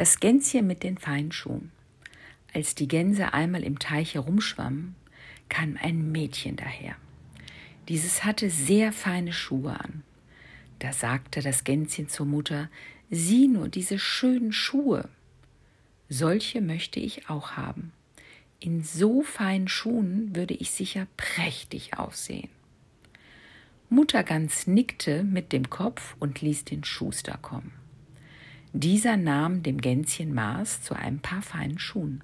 Das Gänschen mit den feinen Schuhen. Als die Gänse einmal im Teich herumschwammen, kam ein Mädchen daher. Dieses hatte sehr feine Schuhe an. Da sagte das Gänschen zur Mutter, sieh nur diese schönen Schuhe. Solche möchte ich auch haben. In so feinen Schuhen würde ich sicher prächtig aussehen. Mutter Gans nickte mit dem Kopf und ließ den Schuster kommen. Dieser nahm dem Gänschen Maß zu einem paar feinen Schuhen.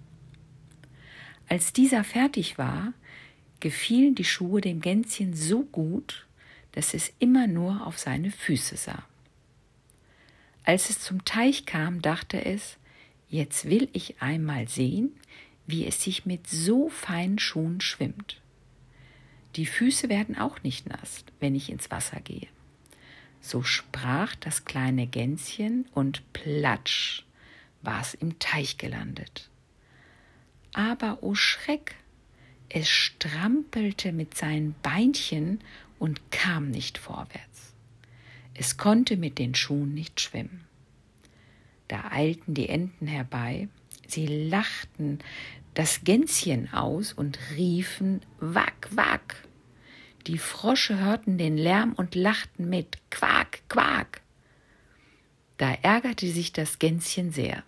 Als dieser fertig war, gefielen die Schuhe dem Gänschen so gut, dass es immer nur auf seine Füße sah. Als es zum Teich kam, dachte es, jetzt will ich einmal sehen, wie es sich mit so feinen Schuhen schwimmt. Die Füße werden auch nicht nass, wenn ich ins Wasser gehe. So sprach das kleine Gänschen und platsch war es im Teich gelandet. Aber o oh Schreck, es strampelte mit seinen Beinchen und kam nicht vorwärts. Es konnte mit den Schuhen nicht schwimmen. Da eilten die Enten herbei, sie lachten das Gänschen aus und riefen Wack, Wack. Die Frosche hörten den Lärm und lachten mit Quak, Quak. Da ärgerte sich das Gänschen sehr.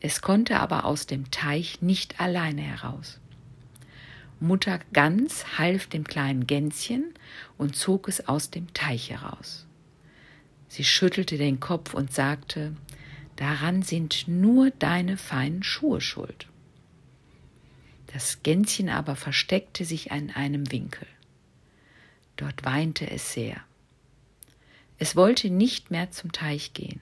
Es konnte aber aus dem Teich nicht alleine heraus. Mutter Gans half dem kleinen Gänschen und zog es aus dem Teich heraus. Sie schüttelte den Kopf und sagte, daran sind nur deine feinen Schuhe schuld. Das Gänschen aber versteckte sich an einem Winkel. Dort weinte es sehr. Es wollte nicht mehr zum Teich gehen,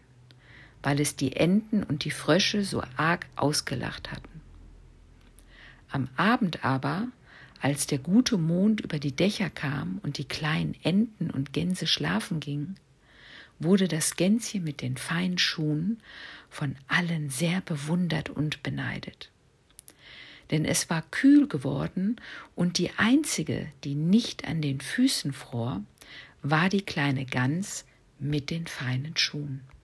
weil es die Enten und die Frösche so arg ausgelacht hatten. Am Abend aber, als der gute Mond über die Dächer kam und die kleinen Enten und Gänse schlafen gingen, wurde das Gänschen mit den feinen Schuhen von allen sehr bewundert und beneidet denn es war kühl geworden und die einzige, die nicht an den Füßen fror, war die kleine Gans mit den feinen Schuhen.